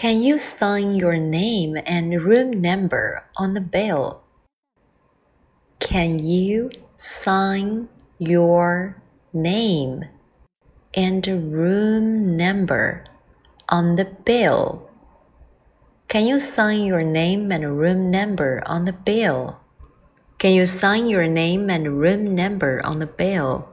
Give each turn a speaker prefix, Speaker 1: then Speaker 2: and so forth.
Speaker 1: Can you sign your name and room number on the bill? Can you sign your name and room number on the bill? Can you sign your name and room number on the bill? Can you sign your name and room number on the bill?